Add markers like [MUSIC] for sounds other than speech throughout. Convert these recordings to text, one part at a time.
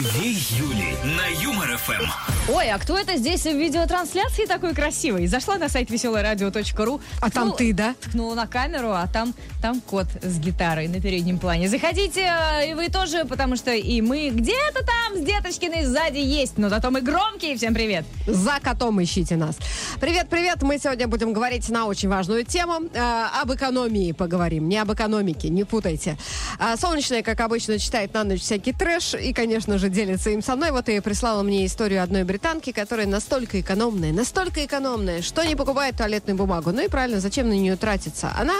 Две Юли на Юмор ФМ. Ой, а кто это здесь в видеотрансляции такой красивый? Зашла на сайт веселорадио.ру. А там ты, да? Ткнула на камеру, а там, там кот с гитарой на переднем плане. Заходите, э, и вы тоже, потому что и мы где-то там с Деточкиной сзади есть, но зато мы громкие. Всем привет. За котом ищите нас. Привет, привет. Мы сегодня будем говорить на очень важную тему. Э, об экономии поговорим. Не об экономике, не путайте. А, Солнечная, как обычно, читает на ночь всякий трэш и, конечно же, делится им со мной. Вот и прислала мне историю одной британки, которая настолько экономная, настолько экономная, что не покупает туалетную бумагу. Ну и правильно, зачем на нее тратиться? Она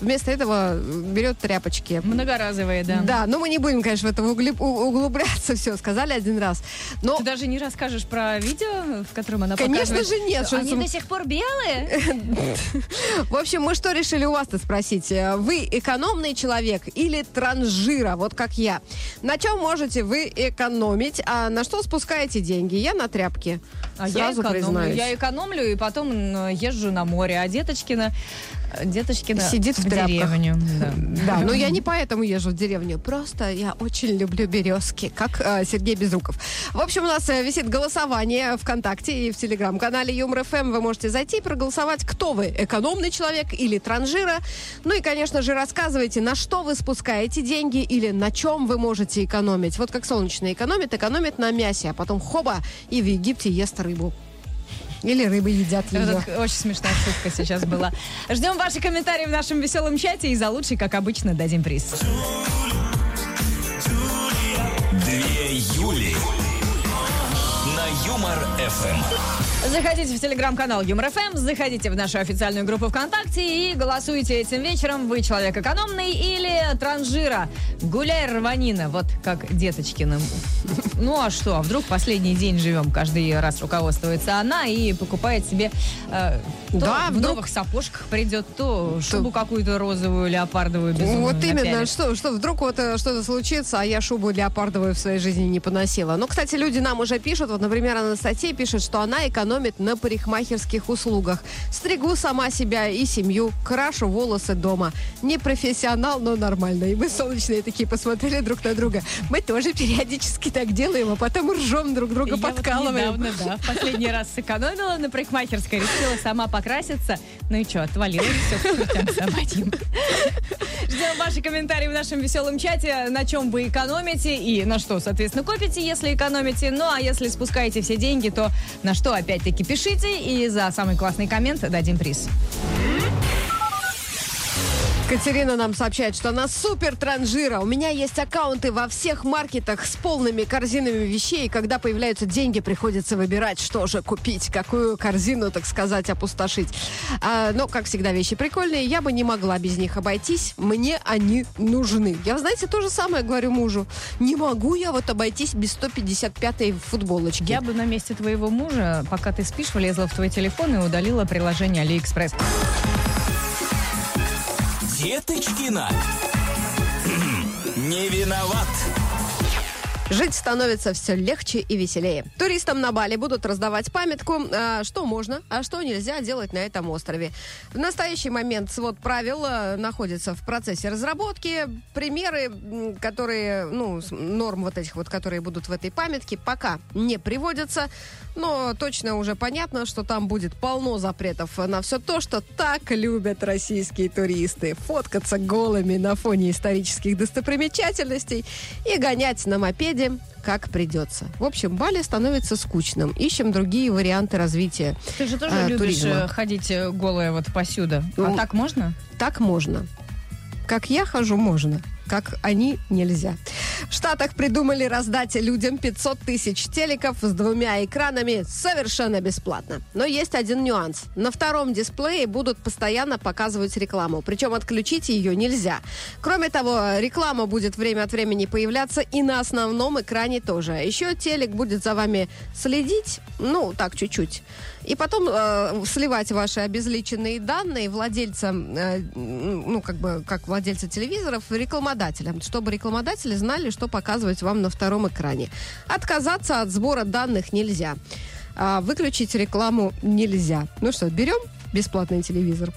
вместо этого берет тряпочки. Многоразовые, да. Да, но мы не будем, конечно, в это углубляться. Все, сказали один раз. Но Ты даже не расскажешь про видео, в котором она Конечно показывает? же нет, что Они до сих пор белые? В общем, мы что решили у вас-то спросить? Э, Вы экономный человек или транжира, вот как я? На чем можете вы экономить, а на что спускаете деньги? Я на тряпки. А я Сразу экономлю. признаюсь. Я экономлю и потом езжу на море. А Деточкина, Деточкина Сидит в тряпках. деревню. Да. [LAUGHS] Да, но я не поэтому езжу в деревню. Просто я очень люблю березки, как э, Сергей Безруков. В общем, у нас э, висит голосование ВКонтакте и в телеграм-канале Юмор ФМ. Вы можете зайти и проголосовать, кто вы, экономный человек или транжира. Ну и, конечно же, рассказывайте, на что вы спускаете деньги или на чем вы можете экономить. Вот как солнечный экономит, экономит на мясе, а потом хоба и в Египте ест рыбу. Или рыбы едят ее. Это очень смешная шутка сейчас была. Ждем ваши комментарии в нашем веселом чате и за лучший, как обычно, дадим приз. Две Юли Юмор ФМ. Заходите в телеграм-канал Юмор ФМ, заходите в нашу официальную группу ВКонтакте и голосуйте этим вечером. Вы человек экономный или транжира. Гуляй, рванина, вот как Деточкина. Ну а что, а вдруг последний день живем, каждый раз руководствуется она и покупает себе э, то Да, в вдруг- новых сапожках придет, то шубу какую-то розовую, леопардовую, безумную Вот именно, напялит. что, что вдруг вот э, что-то случится, а я шубу леопардовую в своей жизни не поносила. Ну, кстати, люди нам уже пишут, вот, например, Анастасия пишет, что она экономит на парикмахерских услугах. Стригу сама себя и семью, крашу волосы дома. Не профессионал, но нормально. И мы солнечные такие посмотрели друг на друга. Мы тоже периодически так делаем, а потом ржем друг друга, Я вот подкалываем. недавно, да, в последний раз сэкономила на парикмахерской, решила сама покраситься. Ну и что, отвалилась все к чертям собачьим. Ждем ваши комментарии в нашем веселом чате, на чем вы экономите и на что, соответственно, копите, если экономите. Ну а если спускаете все деньги, то на что, опять-таки, пишите, и за самый классный коммент дадим приз. Катерина нам сообщает, что она супер транжира. У меня есть аккаунты во всех маркетах с полными корзинами вещей. И когда появляются деньги, приходится выбирать, что же купить, какую корзину, так сказать, опустошить. А, но, как всегда, вещи прикольные. Я бы не могла без них обойтись. Мне они нужны. Я, знаете, то же самое говорю мужу. Не могу я вот обойтись без 155-й футболочки. Я бы на месте твоего мужа, пока ты спишь, влезла в твой телефон и удалила приложение Алиэкспресс. Деточкина. [CLEARS THROAT] Не виноват. Жить становится все легче и веселее. Туристам на Бали будут раздавать памятку, а, что можно, а что нельзя делать на этом острове. В настоящий момент свод правил а, находится в процессе разработки. Примеры, которые, ну, норм вот этих вот, которые будут в этой памятке, пока не приводятся. Но точно уже понятно, что там будет полно запретов на все то, что так любят российские туристы. Фоткаться голыми на фоне исторических достопримечательностей и гонять на мопеде как придется. В общем, Бали становится скучным. Ищем другие варианты развития. Ты же тоже а, любишь туризма. э, ходить э, голая вот посюда. А Ну, так можно? Так можно. Как я хожу, можно. Как они, нельзя. В Штатах придумали раздать людям 500 тысяч телеков с двумя экранами совершенно бесплатно. Но есть один нюанс. На втором дисплее будут постоянно показывать рекламу. Причем отключить ее нельзя. Кроме того, реклама будет время от времени появляться и на основном экране тоже. А Еще телек будет за вами следить, ну, так, чуть-чуть. И потом э, сливать ваши обезличенные данные владельцам, э, ну, как бы, как владельца телевизоров, рекламодателям, чтобы рекламодатели знали, что показывать вам на втором экране. Отказаться от сбора данных нельзя. А выключить рекламу нельзя. Ну что, берем бесплатный телевизор?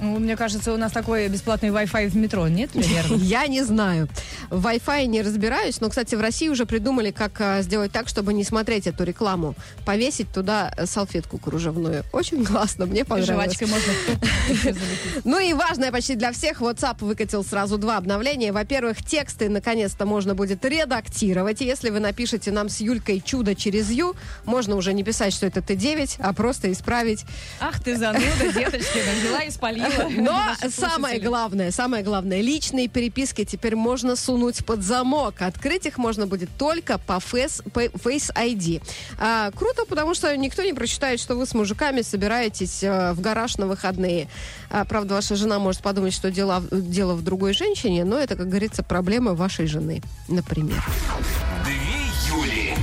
Ну, Мне кажется, у нас такой бесплатный Wi-Fi в метро, нет, наверное? [LAUGHS] Я не знаю. В Wi-Fi не разбираюсь, но, кстати, в России уже придумали, как а, сделать так, чтобы не смотреть эту рекламу. Повесить туда э, салфетку кружевную. Очень классно, мне понравилось. Жвачкой можно. [LAUGHS] Ну и важное почти для всех, WhatsApp выкатил сразу два обновления. Во-первых, тексты наконец-то можно будет редактировать. Если вы напишете нам с Юлькой «Чудо через Ю», можно уже не писать, что это Т9, а просто исправить. Ах ты зануда, деточки, взяла и спалила. [LAUGHS] Но самое главное, самое главное, личные переписки теперь можно сунуть под замок. Открыть их можно будет только по Face, по Face ID. А, круто, потому что никто не прочитает, что вы с мужиками собираетесь э, в гараж на выходные. А, правда, ваша жена может подумать, что дело, дело в другой женщине, но это, как говорится, проблемы вашей жены, например. Две Юли.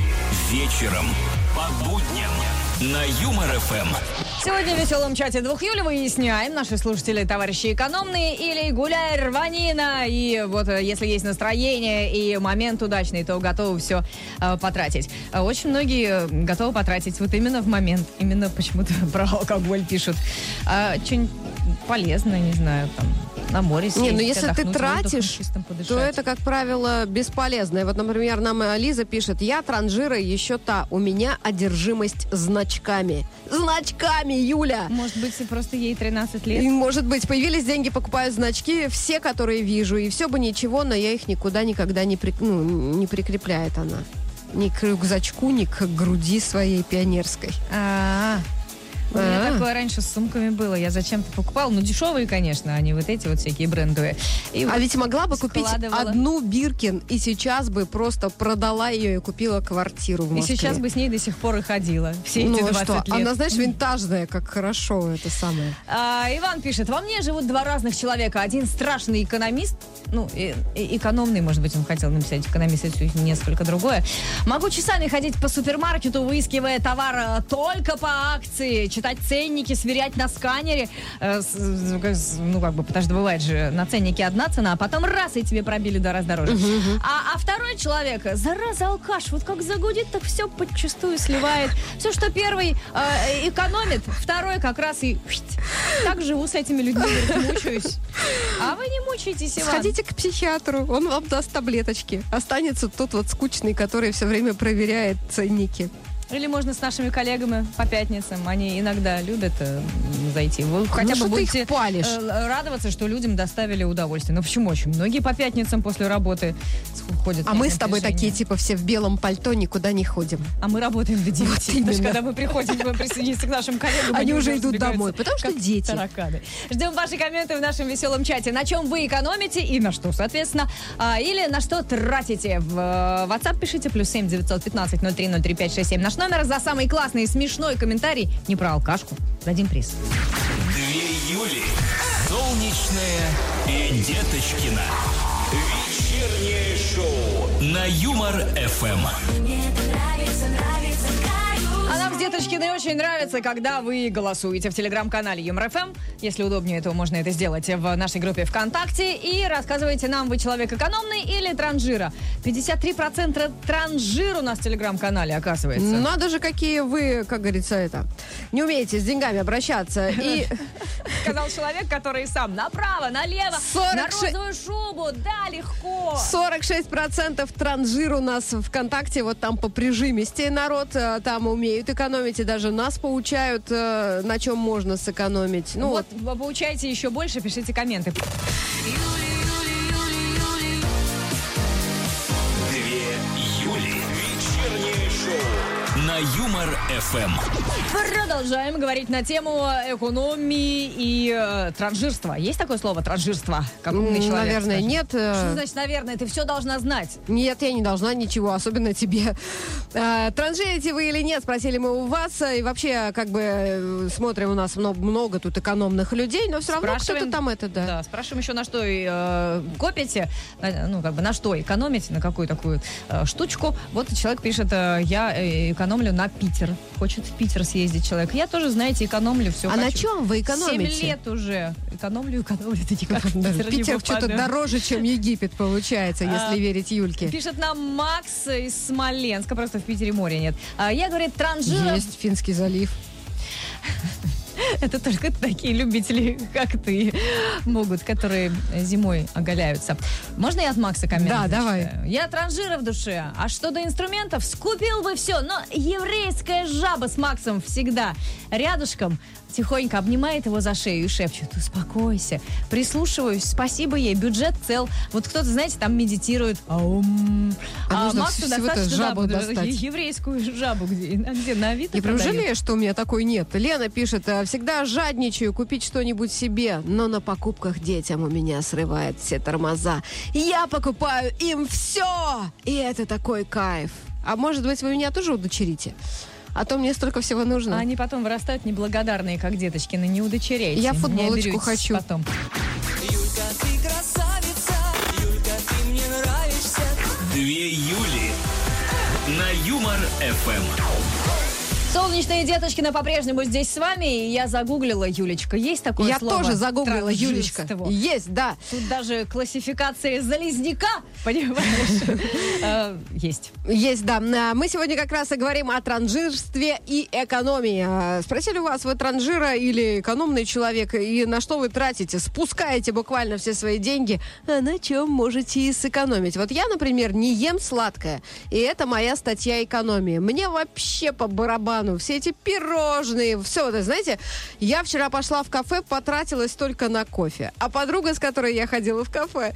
Вечером. По будням. На Юмор ФМ. Сегодня в веселом чате двух Юли выясняем, наши слушатели товарищи экономные или гуляй рванина. И вот э, если есть настроение и момент удачный, то готовы все э, потратить. А Очень многие э, готовы потратить вот именно в момент. Именно почему-то [LAUGHS] про алкоголь пишут. А, Что-нибудь полезное, не знаю, там, на море Не, ну съездить, если ты воздухом тратишь, то это, как правило, бесполезно. И Вот, например, нам Лиза пишет, я транжира еще та, у меня одержимость значками. Значками, Юля! Может быть, просто ей 13 лет. И, может быть, появились деньги, покупаю значки, все, которые вижу, и все бы ничего, но я их никуда никогда не, при- ну, не прикрепляет она. Ни к рюкзачку, ни к груди своей пионерской. А, У меня А. такое раньше с сумками было. Я зачем-то покупала. Ну, дешевые, конечно, а не вот эти вот всякие брендовые. И А вот ведь могла бы купить одну Биркин, и сейчас бы просто продала ее и купила квартиру в И Москве. сейчас бы с ней до сих пор и ходила. Все эти ну, а 20 что? лет. Она, знаешь, винтажная, как хорошо это самое. А, Иван пишет, во мне живут два разных человека. Один страшный экономист, ну, и- и- экономный, может быть, он хотел написать экономист, это несколько другое. Могу часами ходить по супермаркету, выискивая товар э, только по акции, читать ценники, сверять на сканере. Э, с- с- ну, как бы, потому что бывает же, на ценнике одна цена, а потом раз, и тебе пробили два раза дороже. А, а второй человек, зараза, алкаш, вот как загудит, так все подчастую сливает. Все, что первый э, экономит, второй как раз и... Так живу с этими людьми, мучаюсь. А вы не мучаетесь, Иван. Сходите к психиатру, он вам даст таблеточки. Останется тот вот скучный, который все время проверяет ценники. Или можно с нашими коллегами по пятницам. Они иногда любят э, зайти. Вы хотя Ну, бы будете э, радоваться, что людям доставили удовольствие. Ну почему очень многие по пятницам после работы ходят. А мы с тобой такие, типа, все в белом пальто, никуда не ходим. А мы работаем до 9. Вот именно. что когда мы приходим, мы присоединиться к нашим коллегам. Они уже идут домой, потому что дети. тараканы. Ждем ваши комменты в нашем веселом чате. На чем вы экономите и на что, соответственно. А, или на что тратите. В э, WhatsApp пишите плюс 7 915 03 03 567 наш номер. За самый классный и смешной комментарий не про алкашку. Дадим приз. Две Юли. Солнечная и Деточкина. Вечернее шоу на Юмор Деточкиной очень нравится, когда вы голосуете в телеграм-канале ЮморФМ. Если удобнее, то можно это сделать в нашей группе ВКонтакте. И рассказывайте нам, вы человек экономный или транжира. 53% транжир у нас в телеграм-канале, оказывается. Надо же, какие вы, как говорится, это, не умеете с деньгами обращаться. И [LAUGHS] Сказал человек, который сам направо, налево, 46 на розовую шубу. Да, легко. 46% транжир у нас ВКонтакте, вот там по прижимисте народ, э, там умеют экономить, и даже нас поучают, э, на чем можно сэкономить. Ну вот, вот, вы получаете еще больше, пишите комменты. Две Юмор ФМ. Продолжаем говорить на тему экономии и э, транжирства. Есть такое слово транжирство? Как умный человек, наверное, скажет. нет. э, Что значит, наверное? Ты все должна знать. Нет, я не должна ничего, особенно тебе. Э, Транжирите вы или нет, спросили мы у вас. И вообще, как бы, э, смотрим, у нас много, много тут экономных людей, но все равно кто-то там это, да. Да, спрашиваем еще, на что э, копите, на- ну, как бы, на что экономите, на какую такую э, штучку. Вот человек пишет, э, я э, экономлю на Питер. Хочет в Питер съездить человек. Я тоже, знаете, экономлю все. А на чем вы экономите? Семь лет уже. Экономлю, экономлю, это никак в Да, Питер Питер что-то дороже, чем Египет, получается, А, если верить Юльке. Пишет нам Макс из Смоленска, просто в Питере моря нет. А, я, говорит, транжира... Есть Финский залив. Это только такие любители, как ты, могут, которые зимой оголяются. Можно я от Макса коммент? Да, давай. Я транжира в душе. А что до инструментов, скупил бы все. Но еврейская жаба с Максом всегда рядышком тихонько обнимает его за шею и шепчет, успокойся. Прислушиваюсь, спасибо ей, бюджет цел. Вот кто-то, знаете, там медитирует. Аум. А нужно Максу достаточно жабу да, достать. еврейскую жабу, где, а где на Авито Я прям жалею, что у меня такой нет. Лена пишет, «А, всегда жадничаю купить что-нибудь себе, но на покупках детям у меня срывает все тормоза. Я покупаю им все! И это такой кайф. А может быть, вы меня тоже удочерите? А то мне столько всего нужно. А они потом вырастают неблагодарные, как деточки, на не удочеряйте. Я футболочку хочу. Потом. Юлька, ты красавица, Юлька, ты мне нравишься. Две Юли на Юмор ФМ. Солнечные деточкины по-прежнему здесь с вами. И я загуглила, Юлечка. Есть такое Я слово? тоже загуглила, Юлечка. Есть, да. Тут даже классификация залезняка, понимаешь? [LAUGHS] Э, Есть. Есть, да. А, Мы сегодня как раз и говорим о транжирстве и экономии. А, Спросили у вас, вы транжира или экономный человек, и на что вы тратите? Спускаете буквально все свои деньги, а на чем можете и сэкономить? Вот я, например, не ем сладкое, и это моя статья экономии. Мне вообще по барабану все эти пирожные, все, вот, знаете, я вчера пошла в кафе, потратилась только на кофе. А подруга, с которой я ходила в кафе,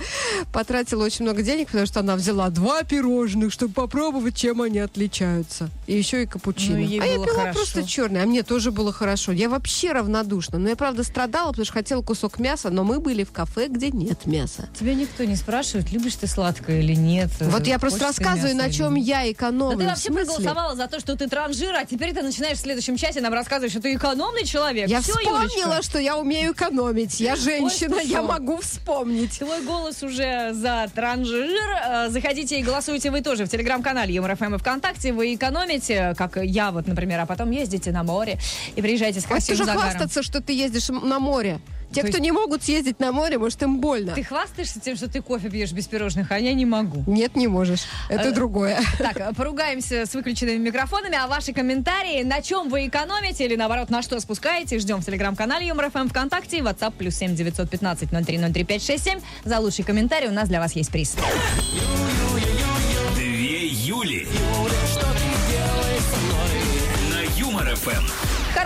потратила очень много денег, потому что она взяла два пирожных, чтобы попробовать, чем они отличаются. И еще и капучино. Ну, а я пила хорошо. просто черный, а мне тоже было хорошо. Я вообще равнодушна. Но я, правда, страдала, потому что хотела кусок мяса, но мы были в кафе, где нет мяса. Тебя никто не спрашивает, любишь ты сладкое или нет. Вот я просто рассказываю, на чем я экономлю. Да ты вообще проголосовала за то, что ты транжир, а теперь ты начинаешь в следующем часе нам рассказывать, что ты экономный человек. Я Всё, вспомнила, Юлечка. что я умею экономить. Я женщина, я пошел. могу вспомнить. Твой голос уже за транжир. Э, Заходите и голосуйте вы тоже в телеграм-канале Юмор ФМ и ВКонтакте. Вы экономите, как я вот, например, а потом ездите на море и приезжаете с красивым уже загаром. хвастаться, что ты ездишь на море. Те, То кто есть- не могут съездить на море, может, им больно. Ты хвастаешься тем, что ты кофе пьешь без пирожных, а я не могу. Нет, не можешь. Это Э, другое. Так, э, поругаемся с выключенными микрофонами, а ваши комментарии, на чем вы экономите или, наоборот, на что спускаете, ждем в телеграм-канале Юмор ФМ ВКонтакте, WhatsApp плюс 7 915 0303 567. За лучший комментарий у нас для вас есть приз.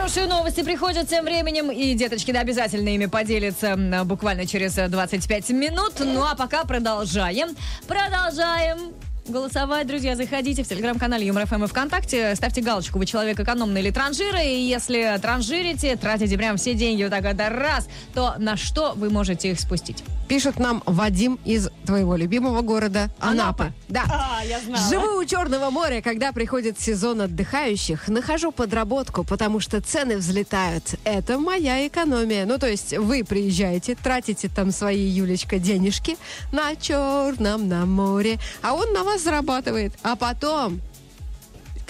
Хорошие новости приходят тем временем, и деточки да, обязательно ими поделятся м, буквально через э, 25 минут. Ну а пока продолжаем. Продолжаем. Голосовать, друзья, заходите в телеграм-канале Юмор ФМ и ВКонтакте, ставьте галочку, вы человек экономный или транжира, и если транжирите, тратите прям все деньги вот так вот раз, то на что вы можете их спустить? Пишет нам Вадим из твоего любимого города Анапы. Анапа. Да. А, я знала. Живу у Черного моря, когда приходит сезон отдыхающих, нахожу подработку, потому что цены взлетают. Это моя экономия. Ну, то есть вы приезжаете, тратите там свои, Юлечка, денежки на Черном на море, а он на вас зарабатывает. А потом,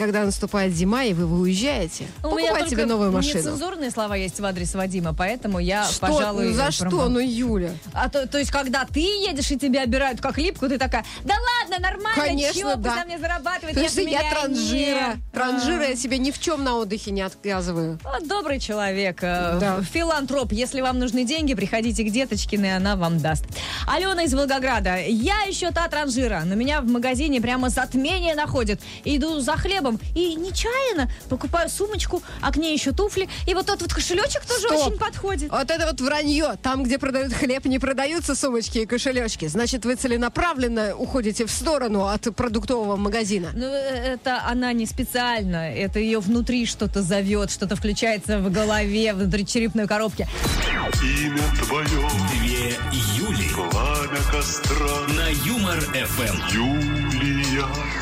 когда наступает зима, и вы, уезжаете, У меня покупайте себе новую машину. Нецензурные слова есть в адрес Вадима, поэтому я, Что? пожалуй... Ну, за что? промол- Ну, Юля. А то, то есть, когда ты едешь и тебя обирают как липку, ты такая, да ладно, нормально, Конечно, пусть да. на мне зарабатывает, Потому я что я миллионер». транжира. Транжира А. я себе ни в чем на отдыхе не отказываю. Вот добрый человек, э, Да. филантроп. Если вам нужны деньги, приходите к Деточкиной, и она вам даст. Алена из Волгограда. Я еще та транжира. На меня в магазине прямо затмение находит. Иду за хлебом и нечаянно покупаю сумочку, а к ней еще туфли. И вот тот вот кошелечек тоже Стоп. очень подходит. Вот это вот вранье. Там, где продают хлеб, не продаются сумочки и кошелечки. Значит, вы целенаправленно уходите в сторону от продуктового магазина. Ну, э, это она не специально. Это ее внутри что-то зовет, что-то включается в голове, внутри черепной коробки. Имя твое, Две Юли пламя костра, на Юмор ФМ. Юлия.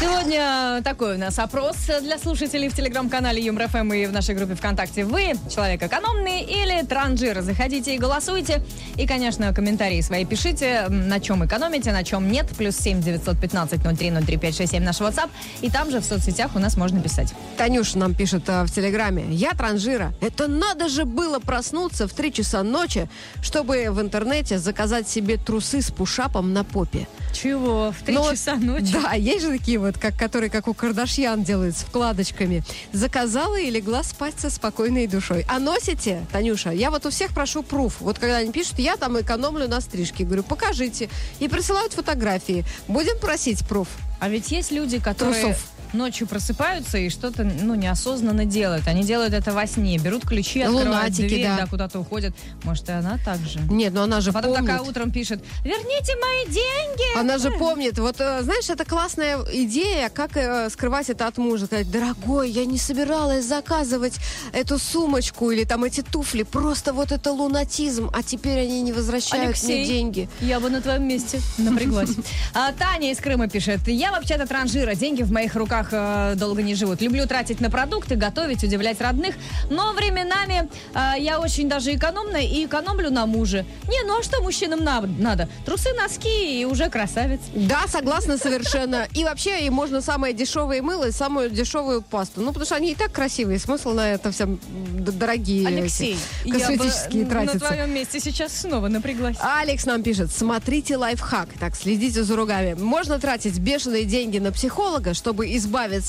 Сегодня такой у нас опрос для слушателей в телеграм-канале Юмор ФМ и в нашей группе ВКонтакте. Вы человек экономный или транжир? Заходите и голосуйте. И, конечно, комментарии свои пишите, на чем экономите, на чем нет. Плюс 7 915 03 03 567 наш WhatsApp. И там же в соцсетях у нас можно писать. Танюша нам пишет а, в Телеграме. Я транжира. Это надо же было проснуться в 3 часа ночи, чтобы в интернете заказать себе трусы с пушапом на попе. Чего? В 3 Ну вот, часа ночи? [LAUGHS] Да, есть же такие вот, как, которые, как у Кардашьян делают, с вкладочками. Заказала и легла спать со спокойной душой. А носите, Танюша, я вот у всех прошу пруф. Вот когда они пишут, я там экономлю на стрижке. Говорю, покажите. И присылают фотографии. Будем просить пруф. А ведь есть люди, которые Трусов. Ночью просыпаются и что-то ну, неосознанно делают. Они делают это во сне, берут ключи, открывают Лунатики, дверь, да. куда-то уходят. Может, и она так же. Нет, ну она же потом помнит. такая утром пишет, верните мои деньги. Она же помнит. Вот, э, знаешь, это классная идея, как э, скрывать это от мужа. Сказать, дорогой, я не собиралась заказывать эту сумочку или там эти туфли. Просто вот это лунатизм, а теперь они не возвращают Алексей, мне деньги. Я бы на твоем месте напряглась. [LAUGHS] А, Таня из Крыма пишет. Я вообще-то транжира. Деньги в моих руках э, долго не живут. Люблю тратить на продукты, готовить, удивлять родных. Но временами э, я очень даже экономная и экономлю на муже. Не, ну а что мужчинам на- надо? Трусы, носки и уже красавец. Да, согласна совершенно. И вообще, и можно самое дешевое мыло и самую дешевую пасту. Ну, потому что они и так красивые. Смысл на это все д- дорогие Алексей, эти косметические я бы на твоем месте сейчас снова напряглась. Алекс нам пишет, смотрите лайфхак. Так, следите за ругами. Можно тратить бешеные деньги на психолога, чтобы избавиться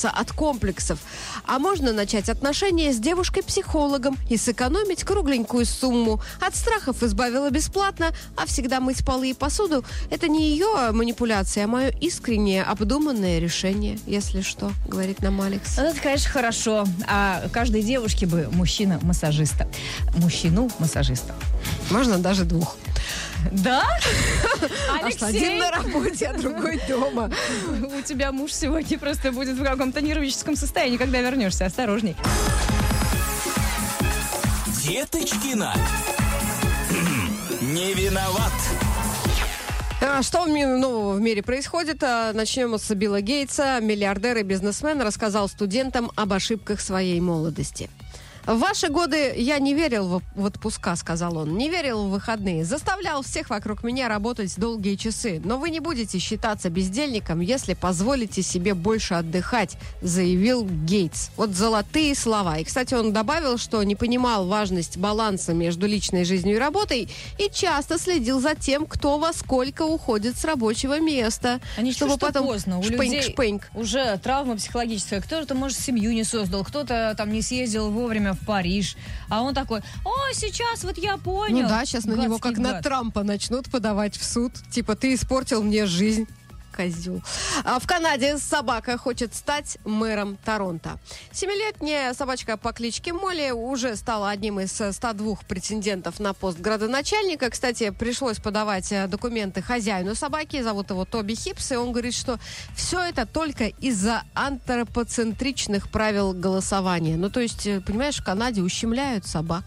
от комплексов. А можно начать отношения с девушкой-психологом и сэкономить кругленькую сумму. От страхов избавила бесплатно, а всегда мыть полы и посуду – это не ее манипуляция, а мое искреннее, обдуманное решение, если что, говорит нам Алекс. Это, конечно, хорошо. А каждой девушке бы мужчина-массажиста. Мужчину-массажиста. Можно даже двух. Да? А что, один Алексей, на работе, а другой дома. у тебя муж сегодня просто будет в каком-то нервическом состоянии, когда вернешься. Осторожней. Деточкина. Не виноват. А, Что нового в мире происходит? А, Начнем с Билла Гейтса. Миллиардер и бизнесмен рассказал студентам об ошибках своей молодости. В ваши годы я не верил в, отпуска, сказал он. Не верил в выходные. Заставлял всех вокруг меня работать долгие часы. Но вы не будете считаться бездельником, если позволите себе больше отдыхать, заявил Гейтс. Вот золотые слова. И, кстати, он добавил, что не понимал важность баланса между личной жизнью и работой и часто следил за тем, кто во сколько уходит с рабочего места. Они чтобы что потом поздно. У людей шпыньк-шпыньк. уже травма психологическая. Кто-то, может, семью не создал, кто-то там не съездил вовремя в Париж. А он такой, о, сейчас вот я понял. Ну да, сейчас на него как на гад. Трампа начнут подавать в суд. Типа, ты испортил мне жизнь. Козел. А в Канаде собака хочет стать мэром Торонто. Семилетняя собачка по кличке Молли уже стала одним из э, 102 претендентов на пост градоначальника. Кстати, пришлось подавать э, документы хозяину собаки. Зовут его Тоби Хипс. И он говорит, что все это только из-за антропоцентричных правил голосования. Ну, то есть, э, понимаешь, в Канаде ущемляют собак,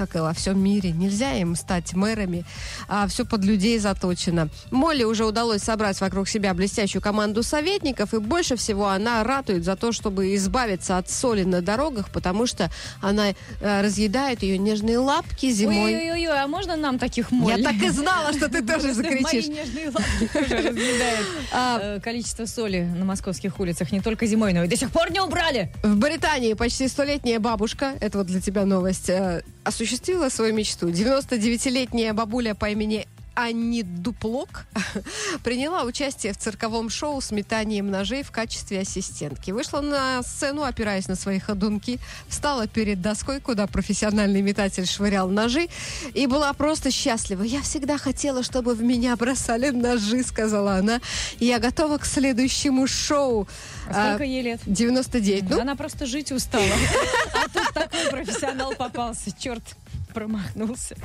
как и во всем мире. Нельзя им стать мэрами, а все под людей заточено. Молли уже удалось собрать вокруг себя блестящую команду советников, и больше всего она ратует за то, чтобы избавиться от соли на дорогах, потому что она э, разъедает ее нежные лапки зимой. Ой-ой-ой, а можно нам таких моль? Я так и знала, что ты [LAUGHS] тоже закричишь. Мои нежные лапки тоже разъедают. Э, Количество соли на московских улицах не только зимой, но и до сих пор не убрали. В Британии почти столетняя бабушка, это вот для тебя новость, э, осуществила свою мечту. 99-летняя бабуля по имени Анни Дуплок [LAUGHS] приняла участие в цирковом шоу с метанием ножей в качестве ассистентки. Вышла на сцену, опираясь на свои ходунки, встала перед доской, куда профессиональный метатель швырял ножи, и была просто счастлива. «Я всегда хотела, чтобы в меня бросали ножи», — сказала она. «Я готова к следующему шоу». А сколько ей лет? 99. Ну, Она просто жить устала. [LAUGHS] А тут такой профессионал попался. Черт, промахнулся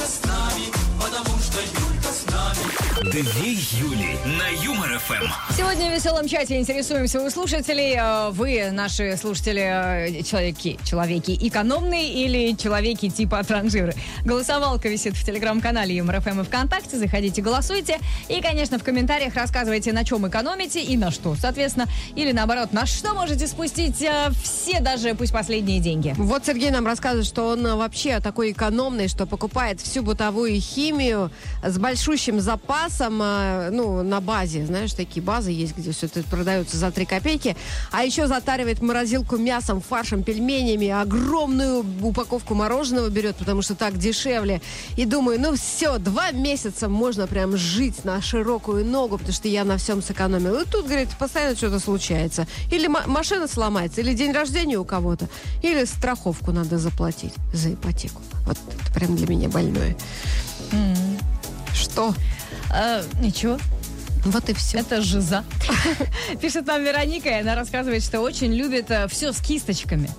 только с нами, потому что любовь. Две Юли на Юмор ФМ. Сегодня в веселом чате интересуемся у слушателей. э, Вы, наши слушатели, э, человеки, человеки экономные или человеки типа транжиры. Голосовалка висит в телеграм-канале Юмор ФМ и ВКонтакте. Заходите, голосуйте. И, конечно, в комментариях рассказывайте, на чем экономите и на что, соответственно. Или наоборот, на что можете спустить э, все, даже пусть последние деньги. Вот Сергей нам рассказывает, что он вообще такой экономный, что покупает всю бытовую химию с большущим запасом а, ну, на базе, знаешь, такие базы есть, где все это продается за 3 копейки, а еще затаривает морозилку мясом, фаршем, пельменями, огромную упаковку мороженого берет, потому что так дешевле. И думаю, ну все, два месяца можно прям жить на широкую ногу, потому что я на всем сэкономила. И тут, говорит, постоянно что-то случается. Или ма- машина сломается, или день рождения у кого-то, или страховку надо заплатить за ипотеку. Вот это прям для меня больное. Что? Э, ничего, Вот и все. это жиза. [LAUGHS] Пишет нам Вероника, и она рассказывает, что очень любит все с кисточками.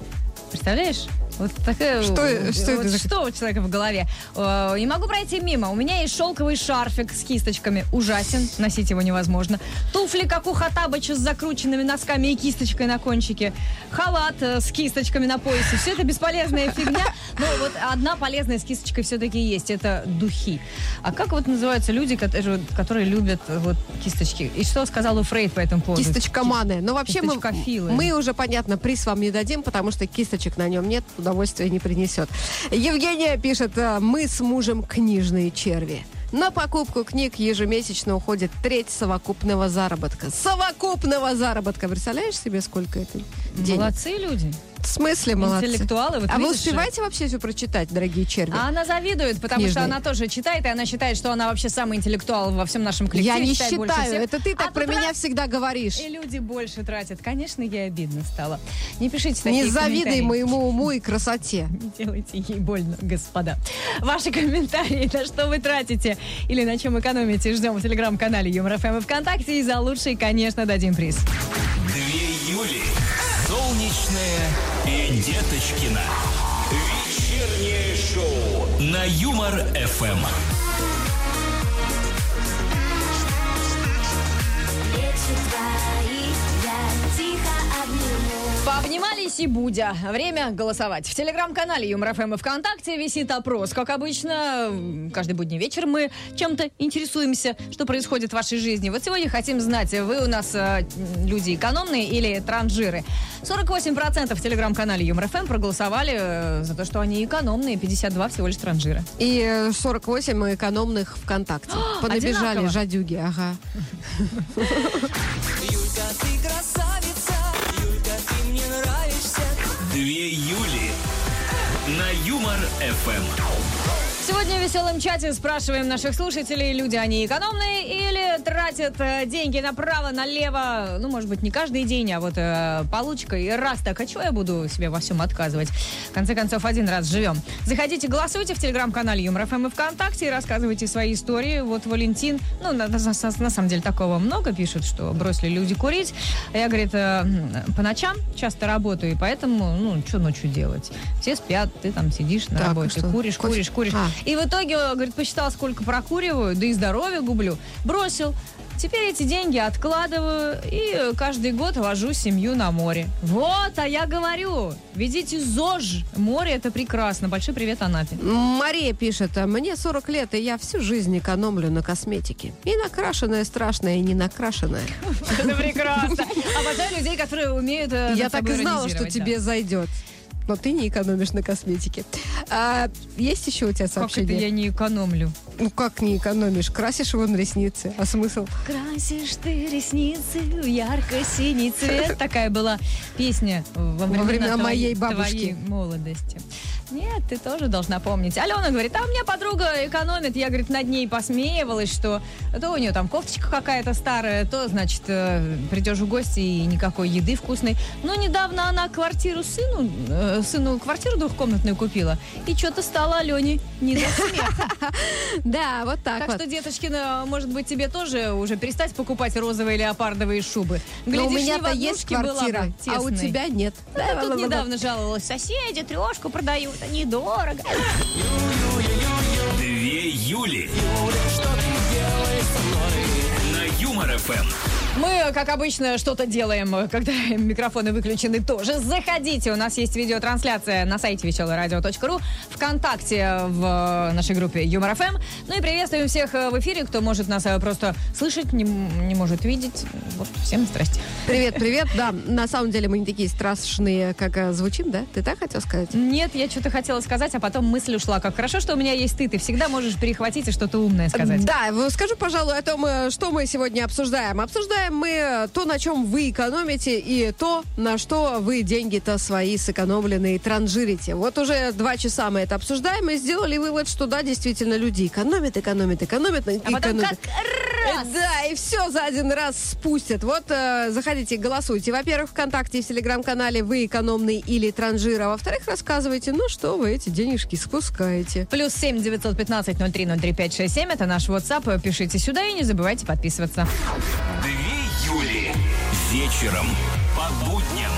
Представляешь? Вот такая... Что- вот что это за- Что у человека в голове? Э, Не могу пройти мимо. У меня есть шелковый шарфик с кисточками. Ужасен. Носить его невозможно. Туфли, как у Хатабыча, с закрученными носками и кисточкой на кончике. Халат э, с кисточками на поясе. Все это бесполезная фигня. Но вот одна полезная с кисточкой все-таки есть. Это духи. А как вот называются люди, которые, которые любят э, вот кисточки? И что сказал Фрейд по этому поводу? Кисточкоманы. Но вообще мы, мы уже, понятно, приз вам не дадим, потому что кисточек на нем нет, удовольствия не принесет. Евгения пишет, э, мы с мужем книжные черви. На покупку книг ежемесячно уходит треть совокупного заработка. Совокупного заработка. Представляешь себе, сколько это денег? Молодцы люди. В смысле молодцы? Интеллектуалы. Вот а вы успеваете вообще все прочитать, дорогие черви? А она завидует, потому что Книжные. она тоже читает, и она считает, что она вообще самый интеллектуал во всем нашем коллективе. Я не считаю. Это ты так А про меня раз, всегда говоришь. И люди больше тратят. Конечно, ей обидно стало. Не пишите такие Не завидуй моему уму и красоте. [LAUGHS] Не делайте ей больно, господа. Ваши комментарии, на что вы тратите или на чем экономите, ждем в телеграм-канале Юмор ФМ и ВКонтакте. И за лучший, конечно, дадим приз. Две Юли. Солнечная Деточкина. Вечернее шоу на Юмор ФМ. Плечи твои. Пообнимались и Будя. Время голосовать. В телеграм-канале Юмор ФМ и ВКонтакте висит опрос. Как обычно, каждый будний вечер мы чем-то интересуемся, что происходит в вашей жизни. Вот сегодня хотим знать, вы у нас э, люди экономные или транжиры. 48% в телеграм-канале Юмор ФМ проголосовали э, за то, что они экономные, 52 всего лишь транжиры. И э, 48 экономных ВКонтакте. [GASPS] Понабежали одинаково. жадюги, ага. [LAUGHS] Две Юли на Юмор ФМ. Сегодня в веселом чате спрашиваем наших слушателей, люди они экономные или тратят э, деньги направо-налево, ну, может быть, не каждый день, а вот э, получка, и раз так, а чего я буду себе во всем отказывать? В конце концов, один раз живем. Заходите, голосуйте в телеграм-канале Юмор ФМ и ВКонтакте и рассказывайте свои истории. Вот Валентин, ну, на, на- на- на самом деле, такого много пишут, что бросили люди курить. Я, говорит, э, по ночам часто работаю, и поэтому, ну, что ночью делать? Все спят, ты там сидишь на Так, работе, куришь, Кофе? куришь, куришь. А. И в итоге, говорит, посчитал, сколько прокуриваю, да и здоровье гублю. Бросил. Теперь эти деньги откладываю и каждый год вожу семью на море. Вот, а я говорю, ведите ЗОЖ. Море это прекрасно. Большой привет Анапе. Мария пишет, «А мне 40 лет, и я всю жизнь экономлю на косметике. И накрашенная страшная, и не накрашенная. [LAUGHS] Это прекрасно. Обожаю людей, которые умеют э, Я так и знала, что тебе зайдет. Но ты не экономишь на косметике. А, есть еще у тебя Как это сообщение? я не экономлю? Ну как не экономишь? Красишь вон ресницы. А смысл? Красишь ты ресницы в ярко-синий цвет. Такая была песня во времена, времена твоей- моей бабушки. твоей молодости. Нет, ты тоже должна помнить. Алена говорит, а у меня подруга экономит. Я, говорит, над ней посмеивалась, что то у нее там кофточка какая-то старая, то, значит, э, придешь в гости и никакой еды вкусной. Но недавно она квартиру сыну, э, сыну квартиру двухкомнатную купила. И что-то стало Алене не до смеха. [LAUGHS] [LAUGHS] Да, вот так, Так вот. что, Деточкина, может быть, тебе тоже уже перестать покупать розовые леопардовые шубы. Но Глядишь, у не в меня-то есть однушке была бы квартира, а у тесной. тебя нет. Ну, ты тут недавно жаловалась. Соседи трешку продают, а недорого. Как обычно, что-то делаем, когда [LAUGHS] микрофоны выключены тоже. Заходите, у нас есть видеотрансляция на сайте веселорадио.ру, ВКонтакте в нашей группе Юмор ФМ. Ну и приветствуем всех в эфире, кто может нас э, просто слышать, не, не может видеть. Вот, всем здрасте. Привет, привет. Да, на самом деле мы не такие страшные, как э, звучим, да? Ты так хотел сказать? Нет, я что-то хотела сказать, а потом мысль ушла. Как хорошо, что у меня есть ты. Ты всегда можешь перехватить и что-то умное сказать. Да, скажу, пожалуй, о том, э, что мы сегодня обсуждаем. Обсуждаем мы то, на чем вы экономите, и то, на что вы деньги-то свои сэкономленные транжирите. Вот уже два часа мы это обсуждаем и сделали вывод, что да, действительно, люди экономят, экономят, экономят, А потом экономят. как раз Да, и все за один раз спустят. Вот э, заходите, голосуйте. Во-первых, ВКонтакте и в Телеграм-канале вы экономный или транжир, а во-вторых, рассказывайте, ну что вы эти денежки спускаете. Плюс семь девятьсот пятнадцать ноль три ноль три пять шесть семь. Это наш WhatsApp. Пишите сюда и не забывайте подписываться. Две Юли. Вечером по будням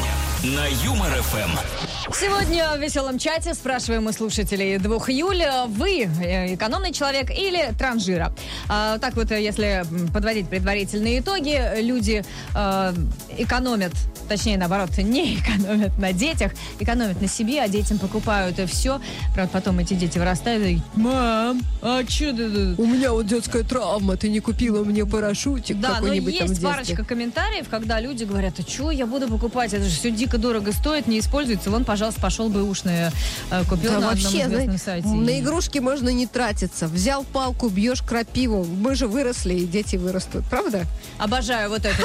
на Юмор ФМ. Сегодня в веселом чате спрашиваем у слушателей 2 июля, вы э, экономный человек или транжира? А, так вот, э, если подводить предварительные итоги, люди э, экономят, точнее, наоборот, [LAUGHS] не экономят на детях, экономят на себе, а детям покупают все. Правда, потом эти дети вырастают и мам, а что ты... У меня вот детская травма, ты не купила мне парашютик Да, но в есть парочка комментариев, когда люди говорят, а что я буду покупать, это же все дико дорого стоит, не используется. Вон, пожалуйста, пошел бы ушные э, купил Да на вообще, одном сайте. на игрушки можно не тратиться. Взял палку, бьешь крапиву. Мы же выросли, и дети вырастут. Правда? Обожаю вот это.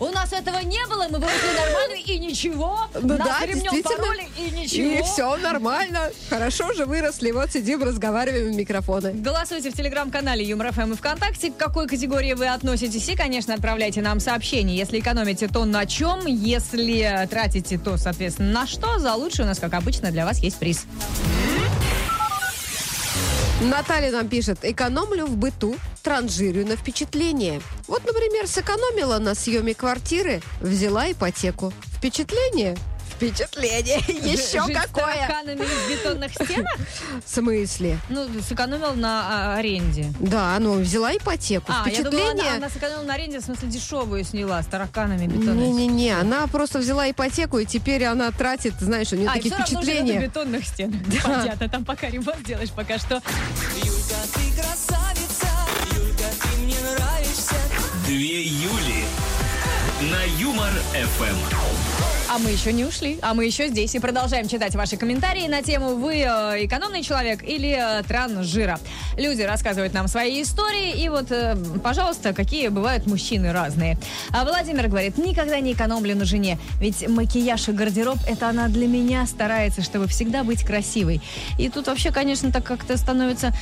У нас этого не было, мы выросли нормально и ничего. Ну да, пороли и ничего. И все нормально. Хорошо же выросли. Вот сидим, разговариваем в микрофоны. Голосуйте в телеграм-канале Юмор ФМ и ВКонтакте, к какой категории вы относитесь. И, конечно, отправляйте нам сообщения. Если экономите, то на чем? Если тратите, то, соответственно, на что? За лучшее у нас, как обычно, для вас есть приз. Наталья нам пишет, экономлю в быту, транжирю на впечатление. Вот, например, сэкономила на съеме квартиры, взяла ипотеку. Впечатление? Впечатление. [LAUGHS] Еще Жить с какое? тараканами в бетонных стенах? В смысле? Ну, сэкономил на а, аренде. Да, ну, взяла ипотеку. А, я думала, Впечатление... она, она сэкономила на аренде, в смысле, дешевую сняла, с тараканами бетонными. Не-не-не, она просто взяла ипотеку, и теперь она тратит, знаешь, у нее А, такие все равно живет на впечатления. бетонных стенах. Понятно, там пока ремонт делаешь, пока что. Юлька, ты красавица, Юлька, ты мне нравишься. Две Юли на Юмор ФМ. А мы еще не ушли, а мы еще здесь и продолжаем читать ваши комментарии на тему «Вы э, экономный человек или э, транжира?». Люди рассказывают нам свои истории, и вот, э, пожалуйста, какие бывают мужчины разные. А Владимир говорит, никогда не экономлю на жене, ведь макияж и гардероб – это она для меня старается, чтобы всегда быть красивой. И тут вообще, конечно, так как-то становится...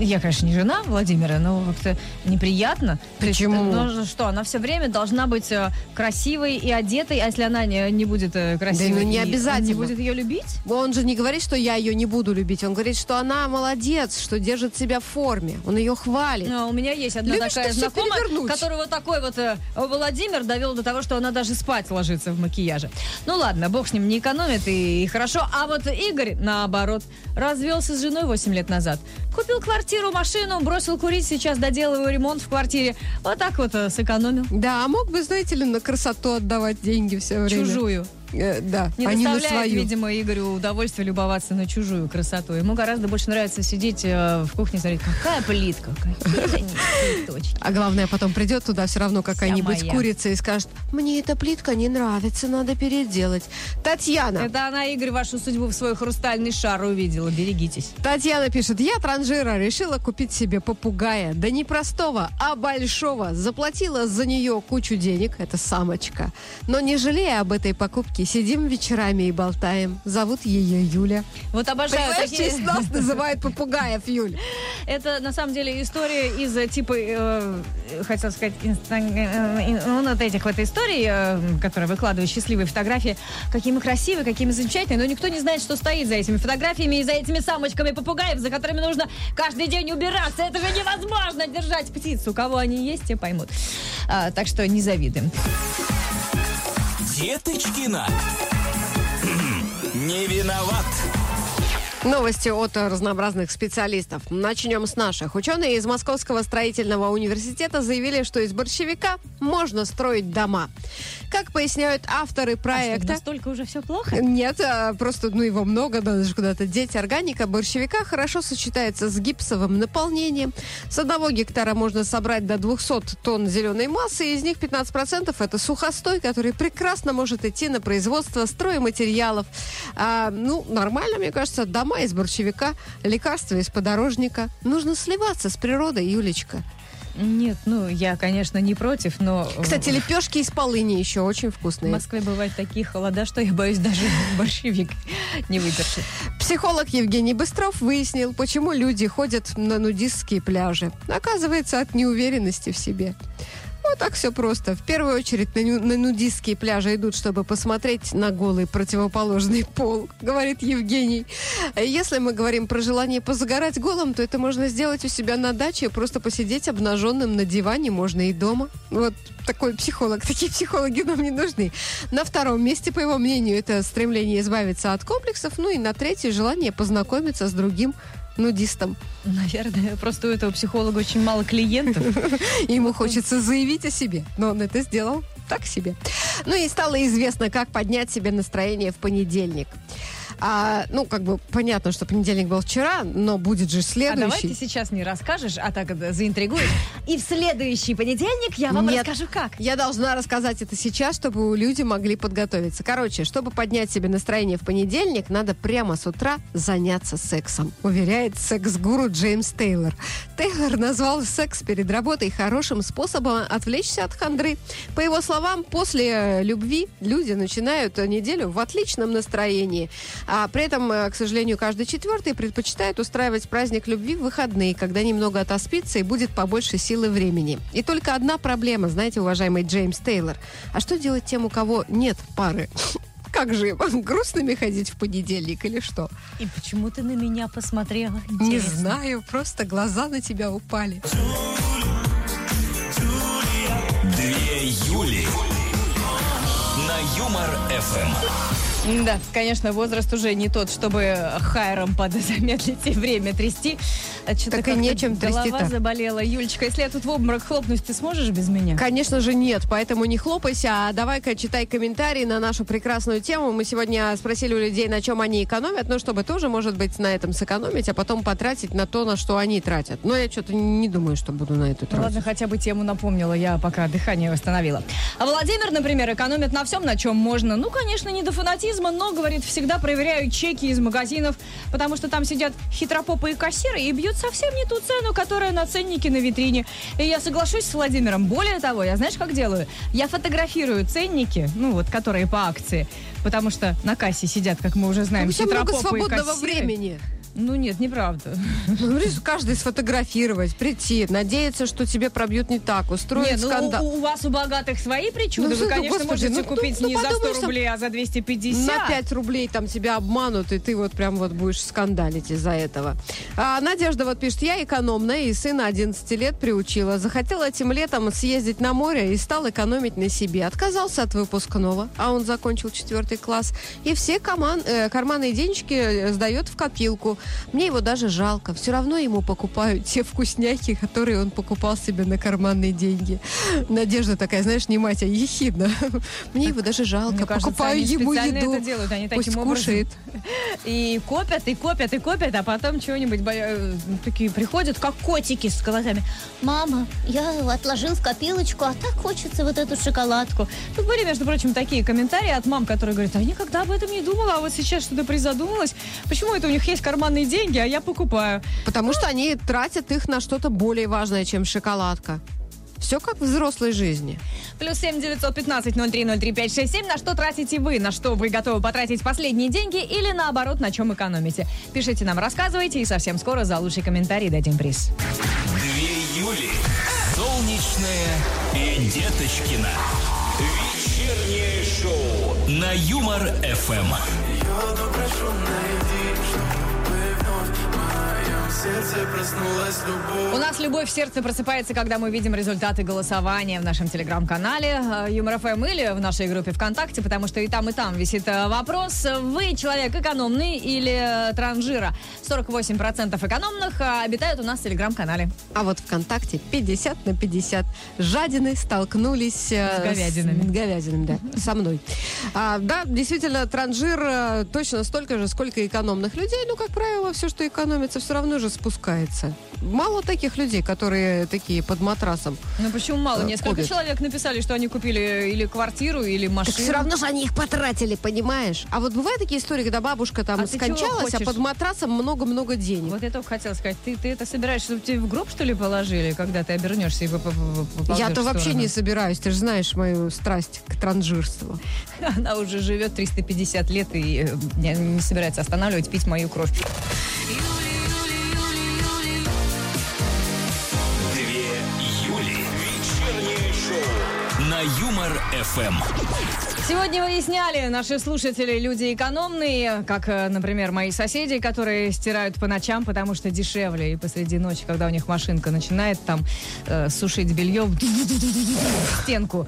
Я, конечно, не жена Владимира, но как-то неприятно. Есть, Почему? ну, что, она все время должна быть красивой и одетой, а если она не, не будет э, красивой, Да ну, не обязательно. не будет ее любить? Он же не говорит, что я ее не буду любить. Он говорит, что она молодец, что держит себя в форме. Он ее хвалит. Ну, у меня есть одна Любишь такая знакомая, вот такой вот э, Владимир довел до того, что она даже спать ложится в макияже. Ну ладно, бог с ним не экономит и, и хорошо. А вот Игорь, наоборот, развелся с женой 8 лет назад. Купил квартиру, машину, бросил курить, сейчас доделываю ремонт в квартире. Вот так вот э, сэкономил. Да, а мог бы, знаете ли, на красоту отдавать деньги все время. Чужую. Э, да, Не а не на доставляет, свою. видимо, Игорю удовольствие любоваться на чужую красоту. Ему гораздо больше нравится сидеть э, в кухне и смотреть, какая плитка, какие. А главное, потом придет туда все равно какая-нибудь курица и скажет, мне эта плитка не нравится, надо переделать. Татьяна. Это она, Игорь, вашу судьбу в свой хрустальный шар увидела. Берегитесь. Татьяна пишет, я транжира решила купить себе попугая. Да не простого, а большого. Заплатила за нее кучу денег, это самочка. Но не жалея об этой покупке, сидим вечерами и болтаем. Зовут ее Юля. Вот обожаю Понимаешь, такие... честь нас называют попугаев, Юль. [LAUGHS] Это, на самом деле, история из э, типа, э, хотел сказать, инста- э, э, ну, вот этих вот историй, э, которые выкладывают счастливые фотографии. Какие мы красивые, какие мы замечательные, но никто не знает, что стоит за этими фотографиями и за этими самочками попугаев, за которыми нужно каждый день убираться. Это же невозможно держать птиц. У кого они есть, те поймут. А, так что не завидуем. Деточкина. Не виноват. Новости от разнообразных специалистов. Начнем с наших. Ученые из Московского строительного университета заявили, что из борщевика можно строить дома. Как поясняют авторы А что, проекта, настолько уже все плохо? Нет, а, просто ну его много, надо же куда-то деть. Органика борщевика хорошо сочетается с гипсовым наполнением. С одного гектара можно собрать до 200 тонн зеленой массы, и из них 15% это сухостой, который прекрасно может идти на производство стройматериалов. А, ну, нормально, мне кажется, дома из борщевика, лекарства из подорожника. Нужно сливаться с природой, Юлечка. Нет, ну, я, конечно, не против, но... э, Кстати, лепешки из полыни еще очень в вкусные. Москве бывают такие холода, что я боюсь даже [LAUGHS] борщевик не выдержит. Психолог Евгений Быстров выяснил, почему люди ходят на нудистские пляжи. Оказывается, от неуверенности в себе. Вот так все просто. В первую очередь на, ню- на нудистские пляжи идут, чтобы посмотреть на голый противоположный [LAUGHS] пол, говорит Евгений. Если мы говорим про желание позагорать голым, то это можно сделать у себя на даче, просто посидеть обнаженным на диване, можно и дома. Вот такой психолог. Такие психологи нам не нужны. На втором месте, по его мнению, это стремление избавиться от комплексов. Ну и на третье желание познакомиться с другим нудистом. Наверное, просто у этого психолога очень мало клиентов. [LAUGHS] Ему хочется заявить о себе, но он это сделал так себе. Ну и стало известно, как поднять себе настроение в понедельник. А, ну, как бы понятно, что понедельник был вчера, но будет же А следующий. давай ты сейчас не расскажешь, а так заинтригуешь. И в следующий понедельник я вам Нет. расскажу как. Я должна рассказать это сейчас, чтобы люди могли подготовиться. Короче, чтобы поднять себе настроение в понедельник, надо прямо с утра заняться сексом, уверяет секс-гуру Джеймс Тейлор. Тейлор назвал секс перед работой хорошим способом отвлечься от хандры. По его словам, после любви люди начинают неделю в отличном настроении. А при этом, э, к сожалению, каждый четвертый предпочитает устраивать праздник любви в выходные, когда немного отоспится и будет побольше силы времени. И только одна проблема, знаете, уважаемый Джеймс Тейлор. А что делать тем, у кого нет пары? [LAUGHS] Как же, [LAUGHS] грустными ходить в понедельник или что? И почему ты на меня посмотрела? Не Интересно. знаю, просто глаза на тебя упали. Две Юли. На Юмор ФМ. Да, конечно, возраст уже не тот, чтобы хайром под [LAUGHS] замедлить и время трясти. А чё-то Так и нечем Голова трясти-то. заболела. Юлечка, если я тут в обморок хлопнусь, ты сможешь без меня? Конечно же нет, поэтому не хлопайся, а давай-ка читай комментарии на нашу прекрасную тему. Мы сегодня спросили у людей, на чем они экономят, ну, чтобы тоже, может быть, на этом сэкономить, а потом потратить на то, на что они тратят. Но я что-то не думаю, что буду на эту Ну, ладно, тратить. хотя бы тему напомнила, я пока дыхание восстановила. А Владимир, например, экономит на всем, на чем можно. Ну, конечно, не до фанатизма, но, говорит, всегда проверяю чеки из магазинов, потому что там сидят хитропопые кассиры и бьют совсем не ту цену, которая на ценнике на витрине. И я соглашусь с Владимиром. Более того, я знаешь, как делаю? Я фотографирую ценники, ну вот, которые по акции, потому что на кассе сидят, как мы уже знаем, тебя много хитропопые свободного кассиры. времени. Ну нет, неправда. [LAUGHS] Ну, каждый сфотографировать, прийти, надеяться, что тебе пробьют не так, устроить Нет, ну, скандал. у, у вас у богатых свои причуды. Ну, Вы, ну, конечно, господи, можете ну, купить ну, не за подумай, 100 что рублей, а за 250. На 5 рублей там тебя обманут, и ты вот прям вот будешь скандалить из-за этого. А Надежда вот пишет, я экономная, и сына 11 лет приучила. Захотел этим летом съездить на море и стал экономить на себе. Отказался от выпускного, а он закончил четвертый класс. И все коман- э, карманные денежки сдает в копилку. Мне его даже жалко. Все равно ему покупают те вкусняхи, которые он покупал себе на карманные деньги. Надежда такая, знаешь, не мать, а ехидна. [LAUGHS] Мне его даже жалко. Мне кажется, Покупаю они ему еду. это делают, они Пусть таким образом кушает. [LAUGHS] И копят, и копят, и копят, а потом чего-нибудь бо- э, такие приходят, как котики с глазами. Мама, я отложил в копилочку, а так хочется вот эту шоколадку. Тут были, между прочим, такие комментарии от мам, которые говорят, а я никогда об этом не думала, а вот сейчас что-то призадумалась. Почему это у них есть карманные деньги, а я покупаю? Потому что они тратят их на что-то более важное, чем шоколадка. Все как в взрослой жизни. Плюс семь девятьсот пятнадцать ноль три ноль три пять шесть семь. На что тратите вы? На что вы готовы потратить последние деньги? Или наоборот, на чем экономите? Пишите нам, рассказывайте, и совсем скоро за лучший комментарий дадим приз. Две Юли. Солнечная и Деточкина. Вечернее шоу на Юмор ФМ. Я У нас любовь в сердце просыпается, когда мы видим результаты голосования в нашем телеграм-канале э, Юмор ФМ или в нашей группе ВКонтакте, потому что и там, и там висит э, вопрос. Вы человек экономный или э, транжира? 48% экономных э, обитают у нас в телеграм-канале. А вот ВКонтакте 50 на 50 жадины столкнулись С говядинами. с говядинами, да, со мной. А, да, действительно, транжир точно столько же, сколько экономных людей. Ну, как правило, все, что экономится, все равно же спускается. Мало таких людей, которые такие под матрасом. Ну почему мало? Э, Несколько ходят. человек написали, что они купили или квартиру, или Так машину. все равно же они их потратили, понимаешь? А вот бывают такие истории, когда бабушка там А скончалась, а под матрасом много-много денег. Вот я только хотела сказать, ты, ты это собираешься, чтобы тебе в гроб, что ли, положили, когда ты обернешься и Я-то вообще не собираюсь, ты же знаешь мою страсть к транжирству. [LAUGHS] Она уже живет 350 лет и э, не собирается останавливать, пить мою кровь. На Юмор ФМ. Сегодня выясняли наши слушатели, люди экономные, как, например, мои соседи, которые стирают по ночам, потому что дешевле. И посреди ночи, когда у них машинка начинает там э, сушить белье в стенку.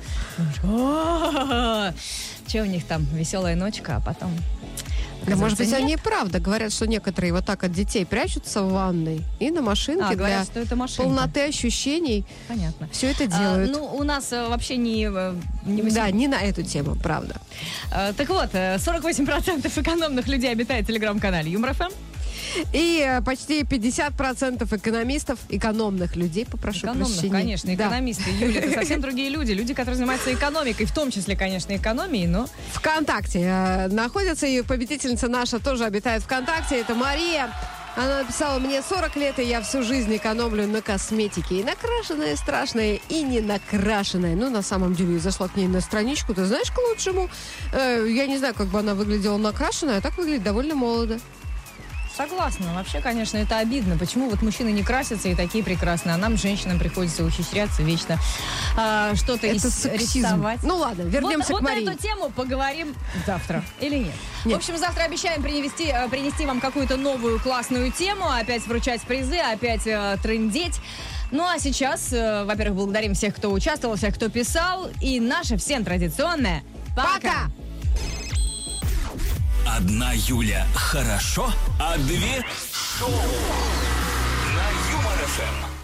Че у них там? Веселая ночка, а потом... Да, может быть, оказывается, они и правда говорят, что некоторые вот так от детей прячутся в ванной и на машинке А, для говорят, что это машинка. полноты ощущений Понятно. все это А, делают. ну, у нас э, вообще не... э, не восемь- да, не на эту тему, правда. Э, Так вот, э, 48% экономных людей обитает в телеграм-канале Юмор ФМ. И э, почти 50% экономистов, экономных людей, попрошу Экономных, прощения. конечно, Да. экономисты. Юля, это совсем другие люди. Люди, которые занимаются экономикой, в том числе, конечно, экономией, но... ВКонтакте э, находится и победительница наша тоже обитает ВКонтакте. Это Мария. Она написала, мне 40 лет, и я всю жизнь экономлю на косметике. И накрашенная, страшная, и не накрашенная. Ну, на самом деле, я зашла к ней на страничку, ты знаешь, к лучшему. Э, я не знаю, как бы она выглядела накрашенная, а так выглядит довольно молодо. Согласна. Вообще, конечно, это обидно. Почему вот мужчины не красятся и такие прекрасные, а нам, женщинам, приходится ухищряться вечно а, что-то Это рисовать. Ну ладно, вернемся вот, к вот Марии. на эту тему поговорим завтра. Или нет? Нет. В общем, завтра обещаем принести, э, принести вам какую-то новую классную тему, опять вручать призы, опять э, трындеть. Ну а сейчас, э, во-первых, благодарим всех, кто участвовал, всех, кто писал. И наше всем традиционное «Пока!», Пока! Одна Юля хорошо, а две шоу на Юмор-ФМ.